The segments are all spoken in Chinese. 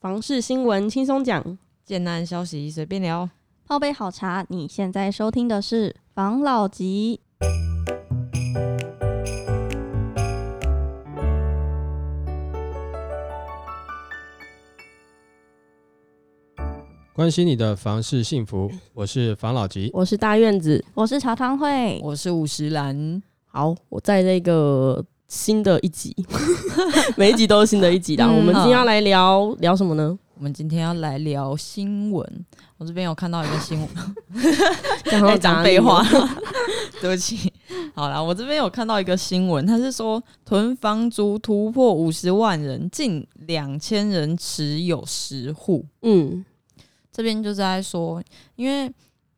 房事新闻轻松讲，简单消息随便聊。泡杯好茶，你现在收听的是房老吉。关心你的房事幸福，我是房老吉。我是大院子。我是茶汤会，我是五十兰，好，我在这个新的一集，每一集都是新的一集啦。嗯我们今天要来聊聊什么呢？我们今天要来聊新闻。我这边有看到一个新闻，讲在讲废话，对不起。好啦，我这边有看到一个新闻，他是说囤房族突破五十万人，近两千人持有十户。嗯这边就是在说，因为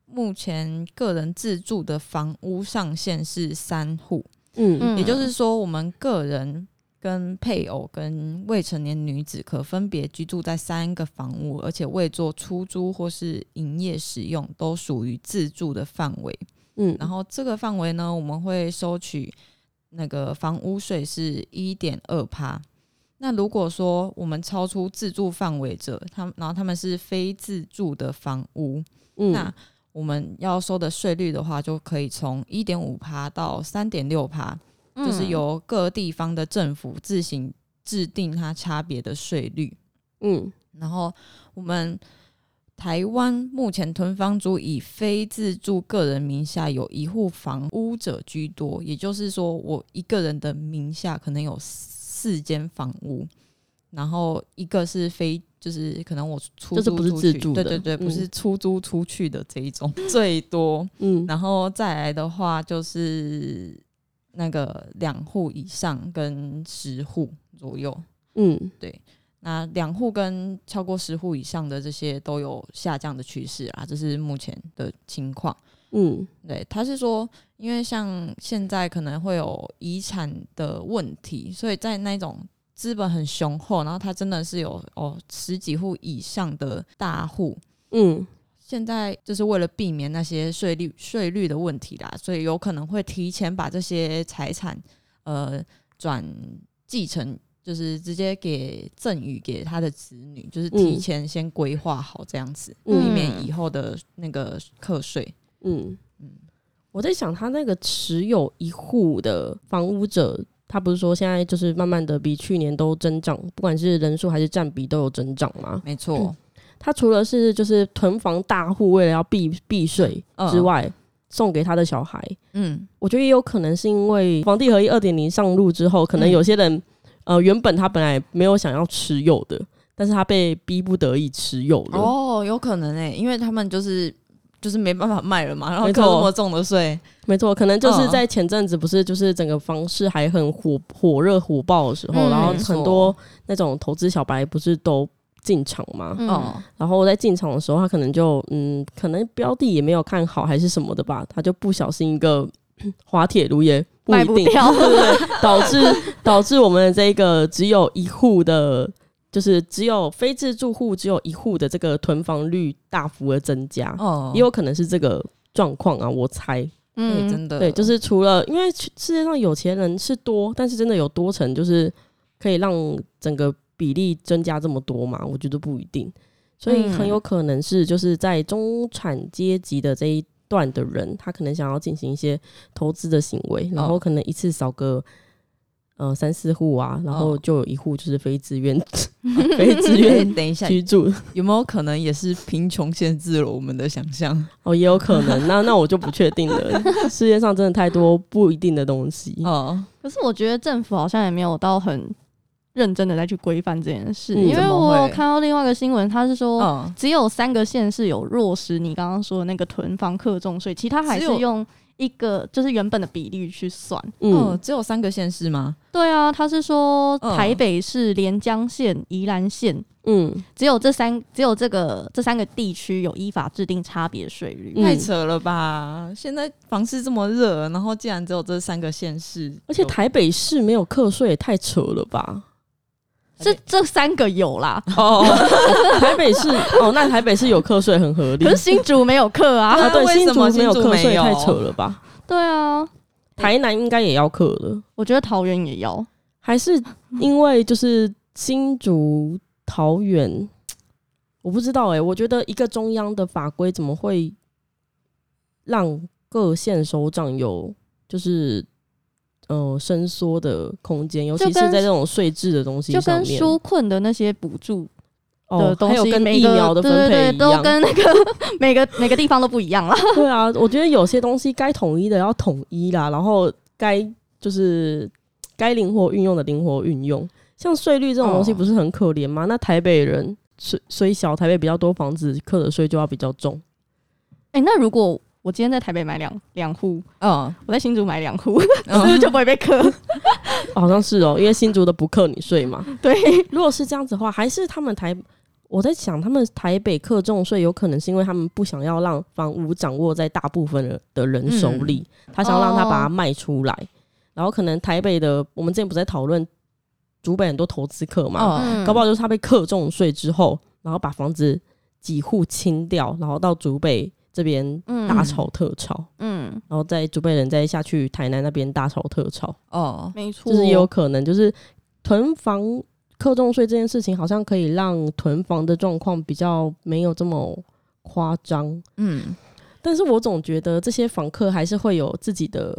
目前个人自住的房屋上限是三户，嗯嗯也就是说，我们个人跟配偶跟未成年女子可分别居住在三个房屋，而且未做出租或是营业使用，都属于自住的范围。嗯，然后这个范围呢，我们会收取那个房屋税是一点二趴。那如果说我们超出自住范围者，他们然后他们是非自住的房屋，嗯那我们要收的税率的话，就可以从一点五趴到三点六趴，就是由各地方的政府自行制定它差别的税率。嗯然后我们台湾目前囤房族以非自住个人名下有一户房屋者居多，也就是说，我一个人的名下可能有四间房屋，然后一个是非，就是可能我出租出去对对对，嗯不是出租出去的这一种最多。嗯然后再来的话就是那个两户以上跟十户左右，嗯对那两户跟超过十户以上的这些都有下降的趋势啊，这是目前的情况。嗯对，他是说，因为像现在可能会有遗产的问题，所以在那种资本很雄厚，然后他真的是有哦十几户以上的大户，嗯。现在就是为了避免那些税率税率的问题啦，所以有可能会提前把这些财产呃转继承，就是直接给赠与给他的子女，就是提嗯前先规划好这样子，嗯。避免以后的那个课税。嗯。嗯，我在想，他那个持有一户的房屋者，他不是说现在就是慢慢的比去年都增长，不管是人数还是占比都有增长吗？没错，他除了是就是囤房大户为了要避避税嗯之外，送给他的小孩，嗯我觉得也有可能是因为房地合一二点零上路之后，可能嗯有些人、呃原本他本来没有想要持有的，但是他被逼不得已持有了。哦，有可能诶、因为他们就是就是没办法卖了嘛，然后扣那么重的税，没错，可能就是嗯。在前阵子不是就是整个房市还很火火热火爆的时候，嗯然后很多那种投资小白不是都进场嘛？然后在进场的时候，他可能就嗯，可能标的也没有看好还是什么的吧，他就不小心一个 滑铁卢也不卖一定，不掉。对不对？导致导致我们这个只有一户的，就是只有非自住户只有一户的这个囤房率大幅的增加，哦，也有可能是这个状况啊，我猜。对，嗯，真的，对，就是除了因为世界上有钱人是多，但是真的有多成就是可以让整个比例增加这么多嘛？我觉得不一定，所以很有可能是就是在中产阶级的这一段的人，他可能想要进行一些投资的行为，然后可能一次扫个。呃，三四户啊，然后哦就有一户就是非自愿、非自愿等一下，居住，有没有可能也是贫穷限制了我们的想象？哦，也有可能。那那我就不确定了。世界上真的太多不一定的东西。哦，可是我觉得政府好像也没有到很认真的在去规范这件事，嗯因为我有看到另外一个新闻，他是说。嗯，只有三个县市有落实你刚刚说的那个囤房克重税，其他还是用一个就是原本的比例去算。嗯哦，只有三个县市吗？对啊，他是说嗯台北市、连江县、宜兰县，嗯，只有这三只有这个这三个地区有依法制定差别税率。嗯太扯了吧！现在房市这么热，然后竟然只有这三个县市，而且台北市没有课税，也太扯了吧？这这三个有啦，哦，台北市哦，那台北市有课税很合理可是新竹没有课啊。啊。对，为新竹什么没有课税，太扯了吧？对啊，台南应该也要课了，我觉得桃园也要。还是因为就是新竹桃园，我不知道哎、我觉得一个中央的法规怎么会让各县首长有就是呃伸缩的空间，尤其是在这种税制的东西就跟纾困的那些补助的哦，东西，还有跟疫苗的分配一样，跟那个每个每个地方都不一样啦。对啊，我觉得有些东西该统一的要统一啦，然后该就是该灵活运用的灵活运用。像税率这种东西哦不是很可怜吗？那台北人虽虽小，台北比较多房子，课的税就要比较重。哎、那如果我今天在台北买两两户，嗯，我在新竹买两户，是嗯不是就不会被克？好像是哦，因为新竹的不克你税嘛。对，如果是这样子的话，还是他们台，我在想，他们台北克重税有可能是因为他们不想要让房屋掌握在大部分的的人手里，他想要让他把它卖出来。然后可能台北的，我们之前不是在讨论竹北很多投资客嘛，嗯搞不好就是他被克重税之后，然后把房子几户清掉，然后到竹北这边嗯。大炒特炒，嗯，然后在竹北人再下去台南那边大炒特炒。哦，没错，就是也有可能，就是囤房克重税这件事情，好像可以让囤房的状况比较没有这么夸张。嗯，但是我总觉得这些房客还是会有自己的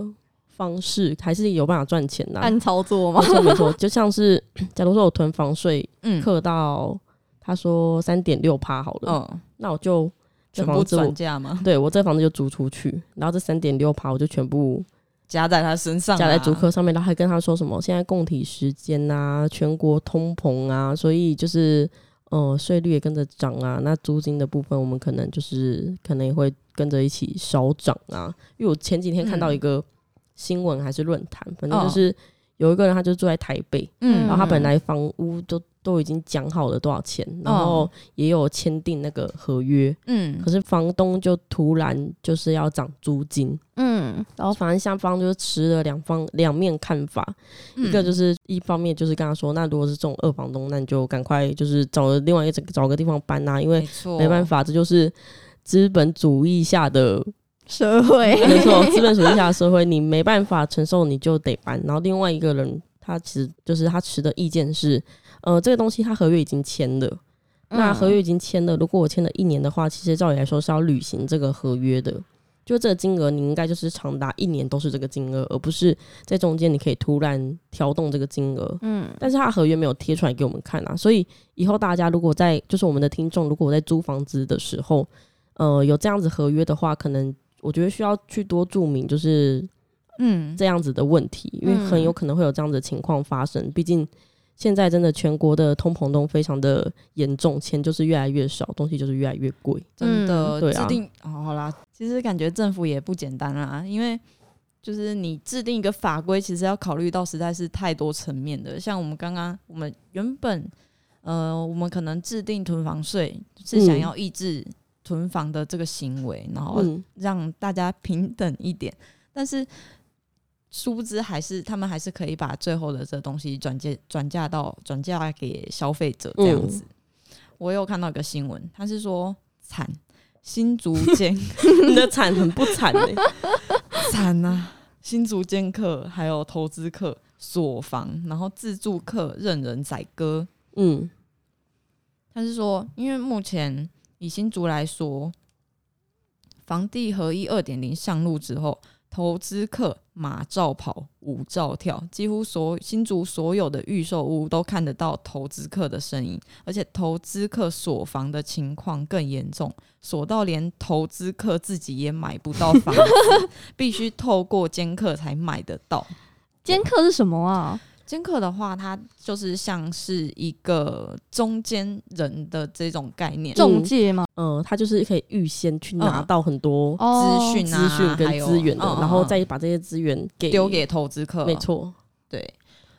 方式，还是有办法赚钱的、按操作吗？没？错没错，就像是 假如说我囤房税嗯，课到他说三点六趴好了，嗯，那我就这全部房子转嫁吗？对我这房子就租出去，然后这三点六趴我就全部加在他身上啊，加在租客上面，然后还跟他说什么现在供体时间啊，全国通膨啊，所以就是呃税率也跟着涨啊，那租金的部分我们可能就是可能也会跟着一起少涨啊。因为我前几天看到一个新闻还是论坛，反正就是有一个人他就住在台北，嗯，然后他本来房屋都都已经讲好了多少钱，然后也有签订那个合约，嗯。可是房东就突然就是要涨租金，嗯，然后反正下方就是持了两方两面看法，嗯一个就是一方面就是跟他说，那如果是这种二房东，那你就赶快就是找个另外一个找个地方搬啊，因为，没办法，这就是资本主义下的，社会 没错，资本主义下的社会，你没办法承受，你就得搬。然后另外一个人，他其实就是他持的意见是，呃，这个东西他合约已经签了。那合约已经签了，如果我签了一年的话，其实照理来说是要履行这个合约的。就这个金额，你应该就是长达一年都是这个金额，而不是在中间你可以突然调动这个金额。嗯但是他合约没有贴出来给我们看啊，所以以后大家如果在就是我们的听众，如果在租房子的时候，呃，有这样子合约的话，可能我觉得需要去多注明就是嗯，这样子的问题，因为很有可能会有这样子的情况发生。毕竟现在真的全国的通膨都非常的严重，钱就是越来越少，东西就是越来越贵。真的、嗯对啊制定、哦、好啦，其实感觉政府也不简单啦，因为就是你制定一个法规，其实要考虑到实在是太多层面的。像我们刚刚，我们原本呃，我们可能制定囤房税是想嗯要抑制囤房的这个行为，然后嗯，让大家平等一点，但是。殊不知，还是他们还是可以把最后的这东西转借转嫁到转嫁给消费者这样嗯子。我有看到一个新闻，他是说惨新竹间 你的惨很不惨欸呢、惨啊，新竹间客还有投资客锁房，然后自住客任人宰割。嗯他是说，因为目前以新竹来说，房地合一二点零上路之后，投资客马照跑，舞照跳，几乎所新竹所有的预售屋都看得到投资客的身影，而且投资客锁房的情况更严重，锁到连投资客自己也买不到房，必须透过监客才买得到。监客是什么啊？监客的话，它就是像是一个中间人的这种概念，中介吗？呃，他就是可以预先去拿嗯到很多哦资讯啊，资讯跟资源的，嗯然后嗯再把这些资源给丢给投资客。没错，对。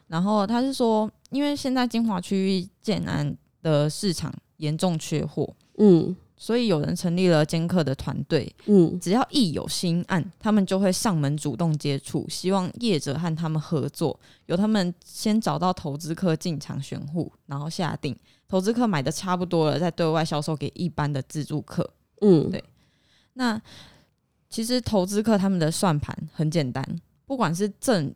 然后他是说，因为现在金华区域建安的市场严重缺货，嗯所以有人成立了监客的团队，嗯。只要一有新案，他们就会上门主动接触，希望业者和他们合作，由他们先找到投资客进场选户，然后下定，投资客买的差不多了，再对外销售给一般的自助客。嗯，对。那其实投资客他们的算盘很简单，不管是正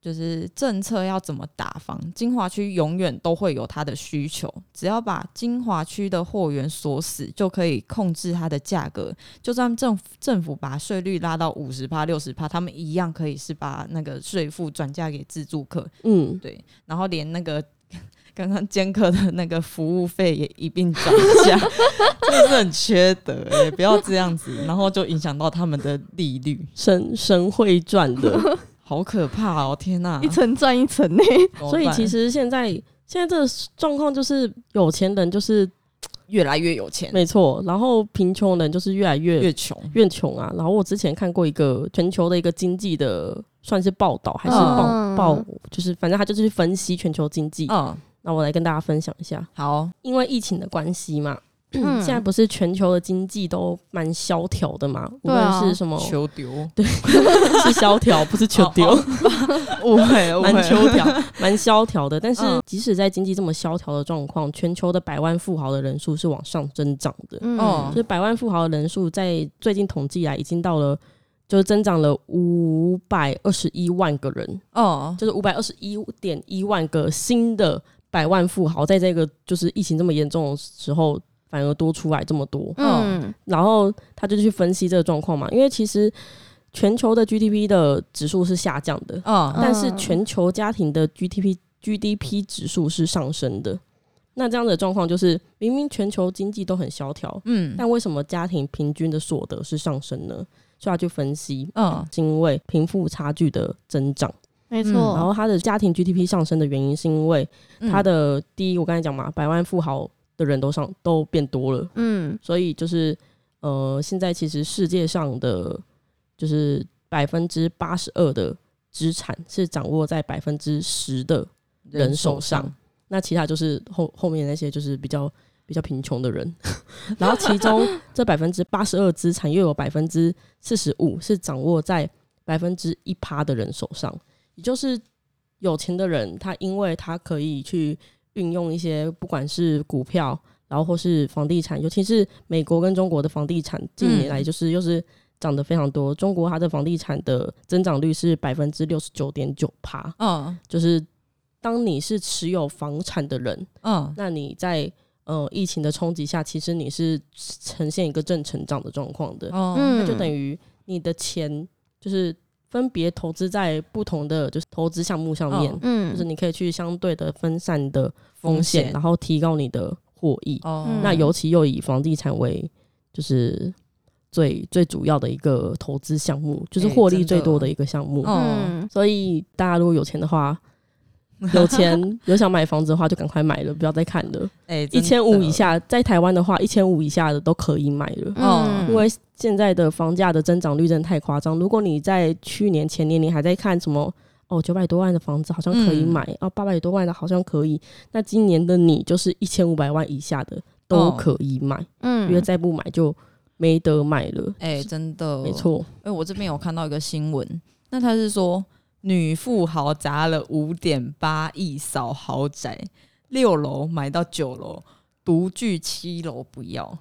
就是政策要怎么打房，金华区永远都会有它的需求，只要把金华区的货源锁死，就可以控制它的价格。就算政府政府把税率拉到五十趴、六十趴，他们一样可以是把那个税负转嫁给自住客，嗯，对，然后连那个。刚刚兼客的那个服务费也一并涨价，真的是很缺德哎、不要这样子，然后就影响到他们的利率，神神会赚的。好可怕哦！天哪，一层赚一层呢。所以其实现在现在这个状况就是有钱人就是 越来越有钱，没错，然后贫穷人就是越来越越穷，越穷啊。然后我之前看过一个全球的一个经济的算是报道还是报、嗯报，就是反正他就是去分析全球经济。嗯，那我来跟大家分享一下，好，因为疫情的关系嘛。嗯现在不是全球的经济都蛮萧条的嘛？无对啊论是什么求丢，对是萧条，不是求丢。哦 误会误蛮会，萧条，蛮萧条的。但是嗯即使在经济这么萧条的状况，全球的百万富豪的人数是往上增长的。嗯哦就是百万富豪的人数在最近统计来已经到了，就是增长了五百二十一万个人，哦，就是五百二十一点一万个新的百万富豪，在这个就是疫情这么严重的时候。反而多出来这么多，嗯然后他就去分析这个状况嘛，因为其实全球的 GDP 的指数是下降的，嗯但是全球家庭的 GDP GDP 指数是上升的。那这样的状况就是，明明全球经济都很萧条，嗯但为什么家庭平均的所得是上升呢？所以他去分析，嗯是因为贫富差距的增长。没错。然后他的家庭 GDP 上升的原因，是因为嗯他的第一，我刚才讲嘛，百万富豪的人都上都变多了，嗯。所以就是呃，现在其实世界上的就是百分之八十二的资产是掌握在百分之十的人手上，那其他就是后后面那些就是比较比较贫穷的人，然后其中 这百分之八十二资产又有百分之四十五是掌握在百分之一趴的人手上，也就是有钱的人，他因为他可以去运用一些不管是股票，然后或是房地产，尤其是美国跟中国的房地产近年来就是又是涨得非常多，中国它的房地产的增长率是百分之六十九点九趴，嗯。就是当你是持有房产的人，嗯。那你在呃疫情的冲击下，其实你是呈现一个正成长的状况的，哦。那就等于你的钱就是分别投资在不同的就是投资项目上面，嗯。就是你可以去相对的分散的风风险，然后提高你的获益。那尤其又以房地产为就是最最主要的一个投资项目，就是哎获利最多的一个项目。哦嗯。所以大家如果有钱的话，有钱有想买房子的话，就赶快买了，不要再看了。哎一千五以，下，在台湾的话，一千五以下的都可以买了。嗯因为现在的房价的增长率真的太夸张。如果你在去年、前年你还在看什么哦九百多万的房子好像可以嗯买，哦八百多万的好像可以，那今年的你就是一千五百万以下的都哦可以买，嗯因为再不买就没得买了。哎，真的没。错，哎，我这边有看到一个新闻，那他是说女富豪砸了五点八亿扫豪宅，六楼买到九楼，独居七楼不要。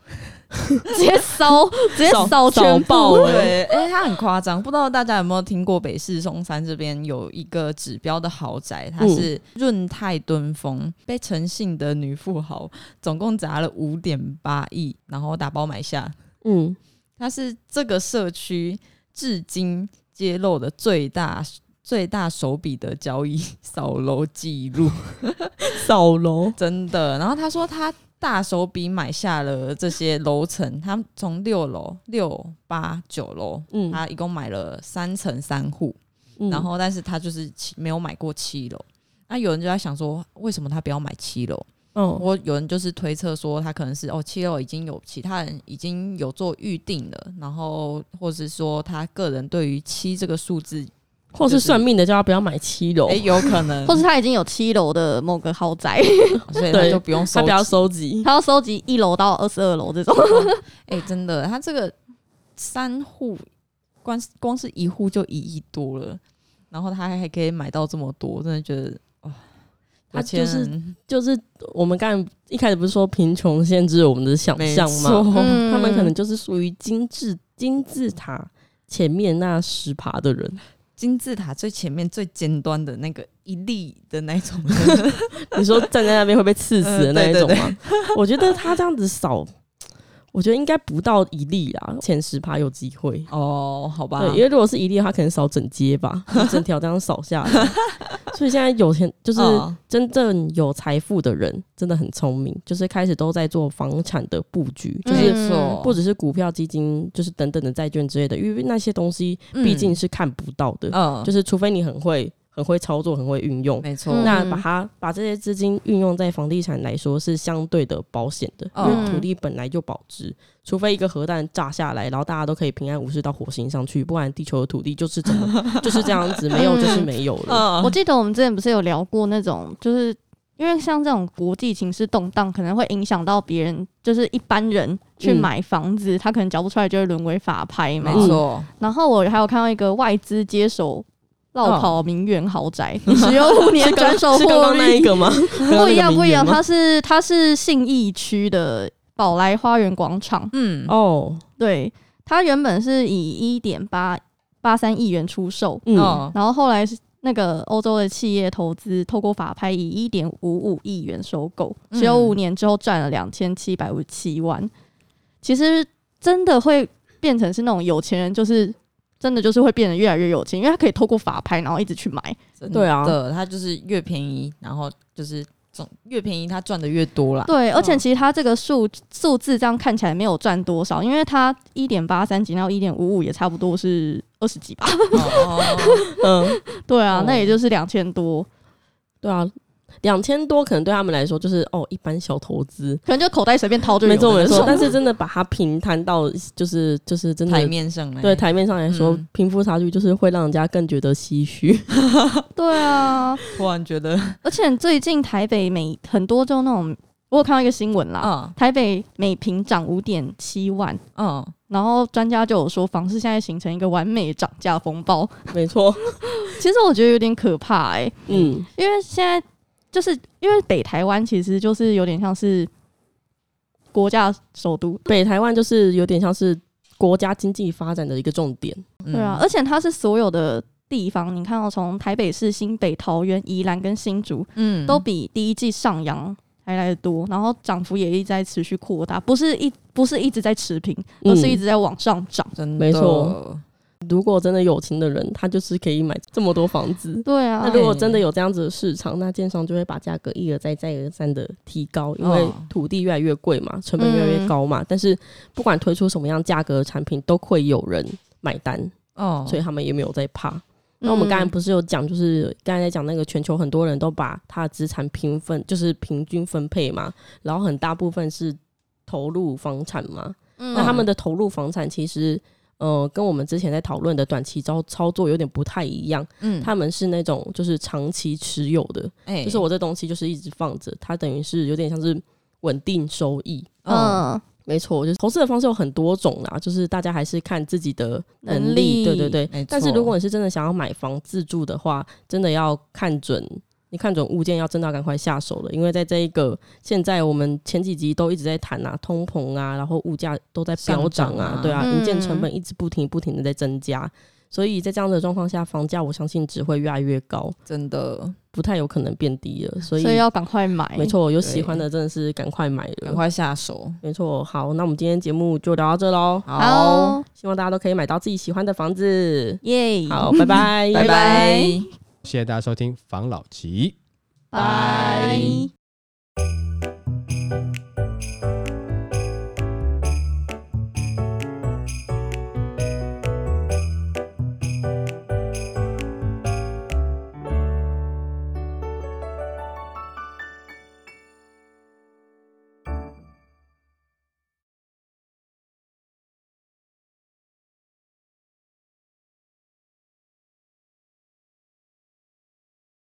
直接烧，直接扫扫全扫爆部。了对，哎、它很夸张，不知道大家有没有听过北市松山这边有一个指标的豪宅，它是润泰敦峰，被诚信的女富豪总共砸了五点八亿，然后打包买下。嗯，它是这个社区至今揭露的最大最大手笔的交易 扫楼记录。扫楼，真的。然后他说他大手笔买下了这些楼层，他从六楼、六八九楼，嗯他一共买了三层三户，嗯然后但是他就是没有买过七楼。那有人就在想说，为什么他不要买七楼？嗯我有人就是推测说，他可能是哦，七楼已经有其他人已经有做预定了，然后或是说他个人对于七这个数字，或是算命的叫他不要买七楼哎、，有可能，或是他已经有七楼的某个豪宅，所以他就不用收他不要收集。他要收集一楼到二十二楼这种。哎、真的，他这个三户光光是一户就一亿多了，然后他还可以买到这么多，真的觉得哇，他就是就是我们刚才一开始不是说贫穷限制我们的想象吗？嗯 他们可能就是属于金字金字塔前面那十爬的人。金字塔最前面最尖端的那个一粒的那种，你说站在那边会被刺死的那一种吗？我觉得他这样子扫，我觉得应该不到一例啊，前十趴有机会。哦，好吧。对，因为如果是一例的话，可能扫整街吧，整条这样扫下来。所以现在有钱就是嗯。真正有财富的人，真的很聪明，就是开始都在做房产的布局，就是不只是股票、基金，就是等等的债券之类的，因为那些东西毕竟是看不到的，嗯，就是除非你很会、很会操作、很会运用。没错，嗯。那把它把这些资金运用在房地产来说是相对的保险的，因嗯。为土地本来就保值，除非一个核弹炸下来，然后大家都可以平安无事到火星上去，不然地球的土地就是怎么就是这样子，没有就是没有了。嗯。我记得我们之前不是有聊过那种，就是因为像这种国际情势动荡，可能会影响到别人，就是一般人去嗯。买房子，他可能缴不出来，就会沦为法拍嘛。没。错，然后我还有看到一个外资接手绕跑名媛豪宅，嗯。使用五年转手获是 刚刚那一，个吗？不一样不一样，他它是它是信义区的宝来花园广场，嗯，哦，对，它原本是以一点八八三亿元出售，嗯，哦，然后后来是那个欧洲的企业投资，透过法拍以一点五五亿元收购，嗯。只有五年之后赚了两千七百五十七万。其实真的会变成是那种有钱人，就是真的就是会变得越来越有钱，因为他可以透过法拍，然后一直去买。对啊的，它就是越便宜，然后就是总越便宜，他赚的越多啦。对，而且嗯其实他这个数数字这样看起来没有赚多少，因为他一点八三几到一点五五也差不多是二十几吧。哦，嗯，对啊，哦那也就是两千多，对啊，两千多可能对他们来说就是哦一般小投资，可能就口袋随便掏就没错没错。但是真的把它平摊到就是就是真的台面上来，对台面上来说，嗯。贫富差距就是会让人家更觉得唏嘘。对啊，突然觉得，而且最近台北每很多就那种，我有看到一个新闻啦，嗯。台北每平涨五点七万，嗯，然后专家就有说房市现在形成一个完美涨价风暴。没错，其实我觉得有点可怕哎、嗯，因为现在就是因为北台湾其实就是有点像是国家首都，北台湾就是有点像是国家经济发展的一个重点。嗯对啊，，而且它是所有的地方，你看到从台北市、新北、桃园、宜兰跟新竹，嗯都比第一季上扬还来的多，然后涨幅也一直在持续扩大，不是一不是一直在持平，而是一直在往上涨。真的没错，如果真的有钱的人，他就是可以买这么多房子。对啊那，如果真的有这样子的市场，那建商就会把价格一而再、再而三的提高，因为哦土地越来越贵嘛，成本越来越高嘛。但是不管推出什么样价格的产品，都会有人买单，哦，所以他们也没有在怕。那我们刚才不是有讲，就是刚才在讲那个全球很多人都把他的资产平分，就是平均分配嘛，然后很大部分是投入房产嘛。嗯那他们的投入房产其实，呃，跟我们之前在讨论的短期操操作有点不太一样。嗯，他们是那种就是长期持有的，哎就是我这东西就是一直放着，它等于是有点像是稳定收益。嗯嗯没错，就是投资的方式有很多种啦，就是大家还是看自己的能能力，对对对。没但是如果你是真的想要买房自住的话，真的要看准，你看准物件要真的要赶快下手了，因为在这一个现在我们前几集都一直在谈啊，通膨啊，然后物价都在飙涨啊，啊对啊，嗯营建成本一直不停不停的在增加，所以在这样的状况下，房价我相信只会越来越高，真的不太有可能变低了，所以所以要赶快买。没，错，有喜欢的真的是赶快买了，赶快下手，没错。好，那我们今天节目就聊到这喽，好，希望大家都可以买到自己喜欢的房子。耶，好，拜拜，拜拜。谢谢大家收听防老吉。拜。